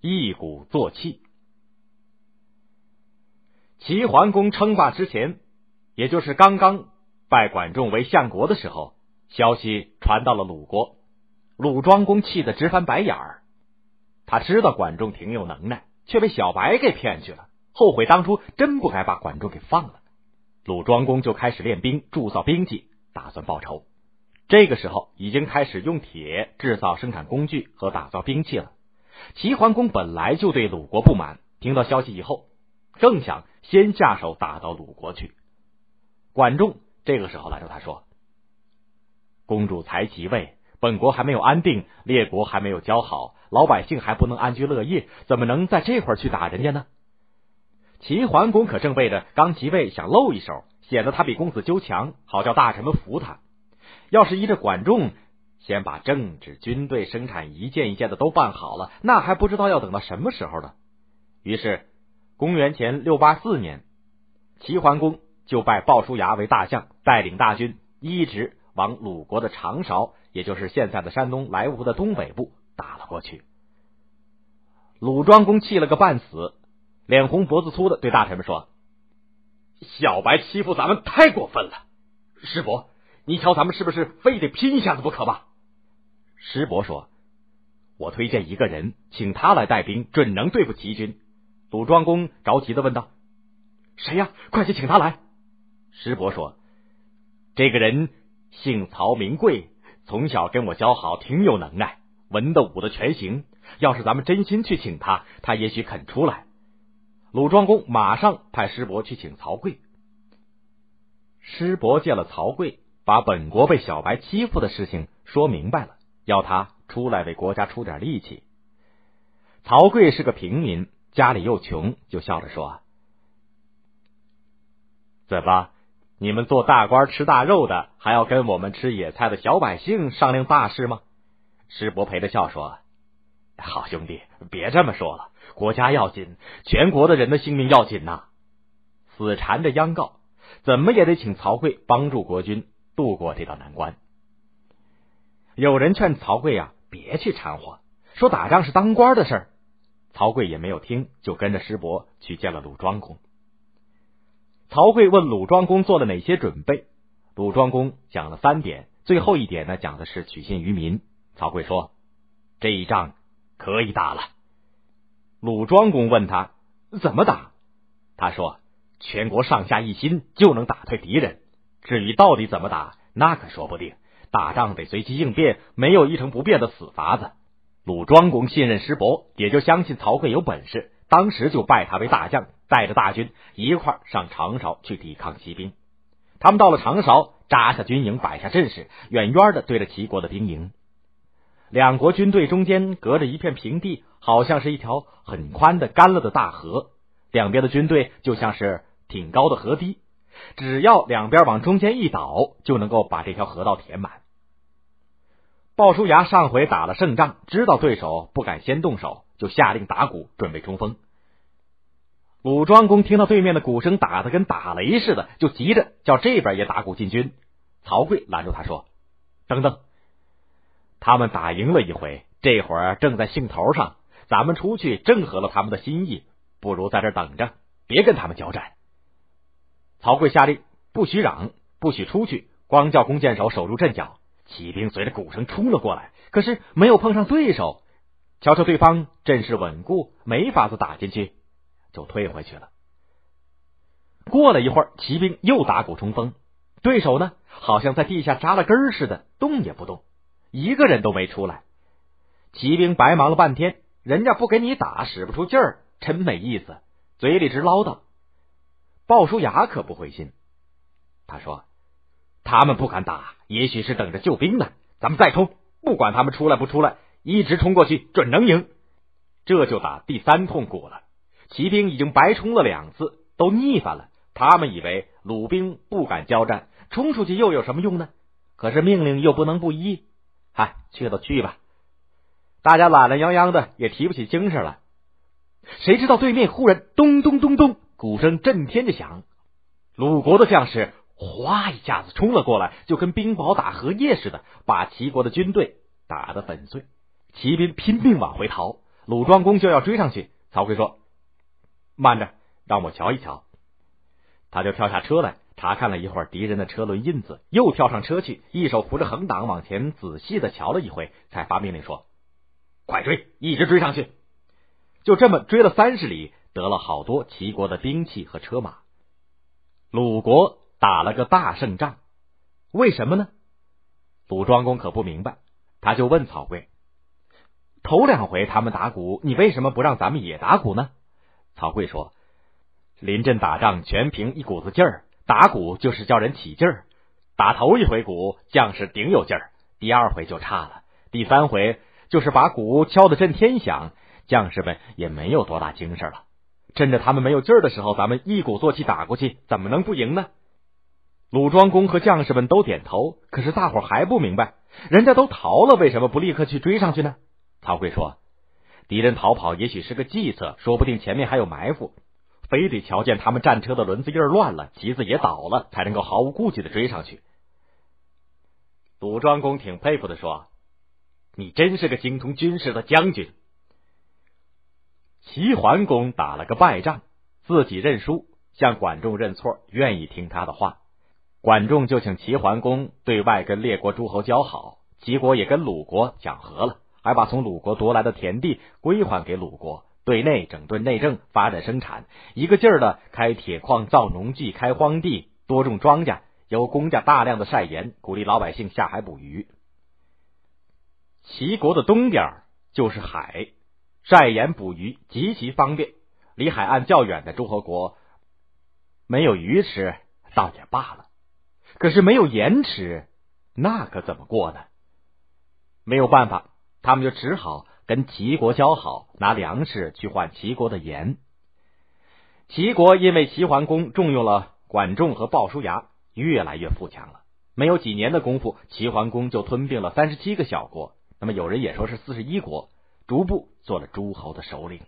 一鼓作气。齐桓公称霸之前，也就是刚刚拜管仲为相国的时候，消息传到了鲁国，鲁庄公气得直翻白眼儿。他知道管仲挺有能耐，却被小白给骗去了，后悔当初真不该把管仲给放了。鲁庄公就开始练兵，铸造兵器，打算报仇。这个时候已经开始用铁制造生产工具和打造兵器了。齐桓公本来就对鲁国不满，听到消息以后，更想先下手打到鲁国去。管仲这个时候拦住他说：“公主才即位，本国还没有安定，列国还没有交好，老百姓还不能安居乐业，怎么能在这会儿去打人家呢？”齐桓公可正为着刚即位想露一手，显得他比公子纠强，好叫大臣们服他。要是依着管仲，先把政治、军队、生产一件一件的都办好了，那还不知道要等到什么时候呢。于是，公元前六八四年，齐桓公就拜鲍叔牙为大将，带领大军一直往鲁国的长勺，也就是现在的山东莱芜的东北部打了过去。鲁庄公气了个半死。脸红脖子粗的对大臣们说：“小白欺负咱们太过分了，师伯，你瞧咱们是不是非得拼一下子不可吧？”师伯说：“我推荐一个人，请他来带兵，准能对付齐军。”鲁庄公着急的问道：“谁呀？快去请他来！”师伯说：“这个人姓曹，名贵，从小跟我交好，挺有能耐，文的武的全行。要是咱们真心去请他，他也许肯出来。”鲁庄公马上派师伯去请曹刿。师伯见了曹刿，把本国被小白欺负的事情说明白了，要他出来为国家出点力气。曹刿是个平民，家里又穷，就笑着说：“怎么，你们做大官吃大肉的，还要跟我们吃野菜的小百姓商量大事吗？”师伯陪着笑说：“好兄弟，别这么说了。”国家要紧，全国的人的性命要紧呐！死缠着央告，怎么也得请曹刿帮助国君渡过这道难关。有人劝曹刿呀，别去掺和，说打仗是当官的事儿。曹刿也没有听，就跟着师伯去见了鲁庄公。曹刿问鲁庄公做了哪些准备，鲁庄公讲了三点，最后一点呢，讲的是取信于民。曹刿说：“这一仗可以打了。”鲁庄公问他怎么打，他说：“全国上下一心，就能打退敌人。至于到底怎么打，那可说不定。打仗得随机应变，没有一成不变的死法子。”鲁庄公信任师伯，也就相信曹刿有本事，当时就拜他为大将，带着大军一块上长勺去抵抗齐兵。他们到了长勺，扎下军营，摆下阵势，远远的对着齐国的兵营。两国军队中间隔着一片平地，好像是一条很宽的干了的大河。两边的军队就像是挺高的河堤，只要两边往中间一倒，就能够把这条河道填满。鲍叔牙上回打了胜仗，知道对手不敢先动手，就下令打鼓准备冲锋。鲁庄公听到对面的鼓声打得跟打雷似的，就急着叫这边也打鼓进军。曹刿拦住他说：“等等。”他们打赢了一回，这会儿正在兴头上，咱们出去正合了他们的心意，不如在这等着，别跟他们交战。曹刿下令，不许嚷，不许出去，光叫弓箭手守住阵脚。骑兵随着鼓声冲了过来，可是没有碰上对手。瞧瞧对方阵势稳固，没法子打进去，就退回去了。过了一会儿，骑兵又打鼓冲锋，对手呢，好像在地下扎了根似的，动也不动。一个人都没出来，骑兵白忙了半天，人家不给你打，使不出劲儿，真没意思，嘴里直唠叨。鲍叔牙可不灰心，他说：“他们不敢打，也许是等着救兵呢。咱们再冲，不管他们出来不出来，一直冲过去，准能赢。”这就打第三通鼓了，骑兵已经白冲了两次，都腻烦了。他们以为鲁兵不敢交战，冲出去又有什么用呢？可是命令又不能不依。嗨，去了去吧，大家懒懒洋洋的，也提不起精神来。谁知道对面忽然咚咚咚咚，鼓声震天的响，鲁国的将士哗一下子冲了过来，就跟冰雹打荷叶似的，把齐国的军队打得粉碎。骑兵拼命往回逃，鲁庄公就要追上去。曹刿说：“慢着，让我瞧一瞧。”他就跳下车来，查看了一会儿敌人的车轮印子，又跳上车去，一手扶着横挡往前仔细的瞧了一回，才发命令说：“快追，一直追上去！”就这么追了三十里，得了好多齐国的兵器和车马。鲁国打了个大胜仗，为什么呢？鲁庄公可不明白，他就问曹刿：“头两回他们打鼓，你为什么不让咱们也打鼓呢？”曹刿说：“临阵打仗全凭一股子劲儿，打鼓就是叫人起劲儿。打头一回鼓，将士顶有劲儿；第二回就差了，第三回就是把鼓敲得震天响，将士们也没有多大精神了。趁着他们没有劲儿的时候，咱们一鼓作气打过去，怎么能不赢呢？”鲁庄公和将士们都点头，可是大伙还不明白，人家都逃了，为什么不立刻去追上去呢？曹刿说：“敌人逃跑也许是个计策，说不定前面还有埋伏，非得瞧见他们战车的轮子印乱了，旗子也倒了，才能够毫无顾忌的追上去。”鲁庄公挺佩服的说：“你真是个精通军事的将军。”齐桓公打了个败仗，自己认输，向管仲认错，愿意听他的话。管仲就请齐桓公对外跟列国诸侯交好，齐国也跟鲁国讲和了，还把从鲁国夺来的田地归还给鲁国。对内整顿内政，发展生产，一个劲儿的开铁矿、造农具、开荒地、多种庄稼，由公家大量的晒盐，鼓励老百姓下海捕鱼。齐国的东边就是海，晒盐捕鱼极其方便。离海岸较远的诸侯国没有鱼吃，倒也罢了。可是没有盐吃，那可怎么过呢？没有办法，他们就只好跟齐国交好，拿粮食去换齐国的盐。齐国因为齐桓公重用了管仲和鲍叔牙，越来越富强了。没有几年的功夫，齐桓公就吞并了三十七个小国，那么有人也说是四十一国，逐步做了诸侯的首领。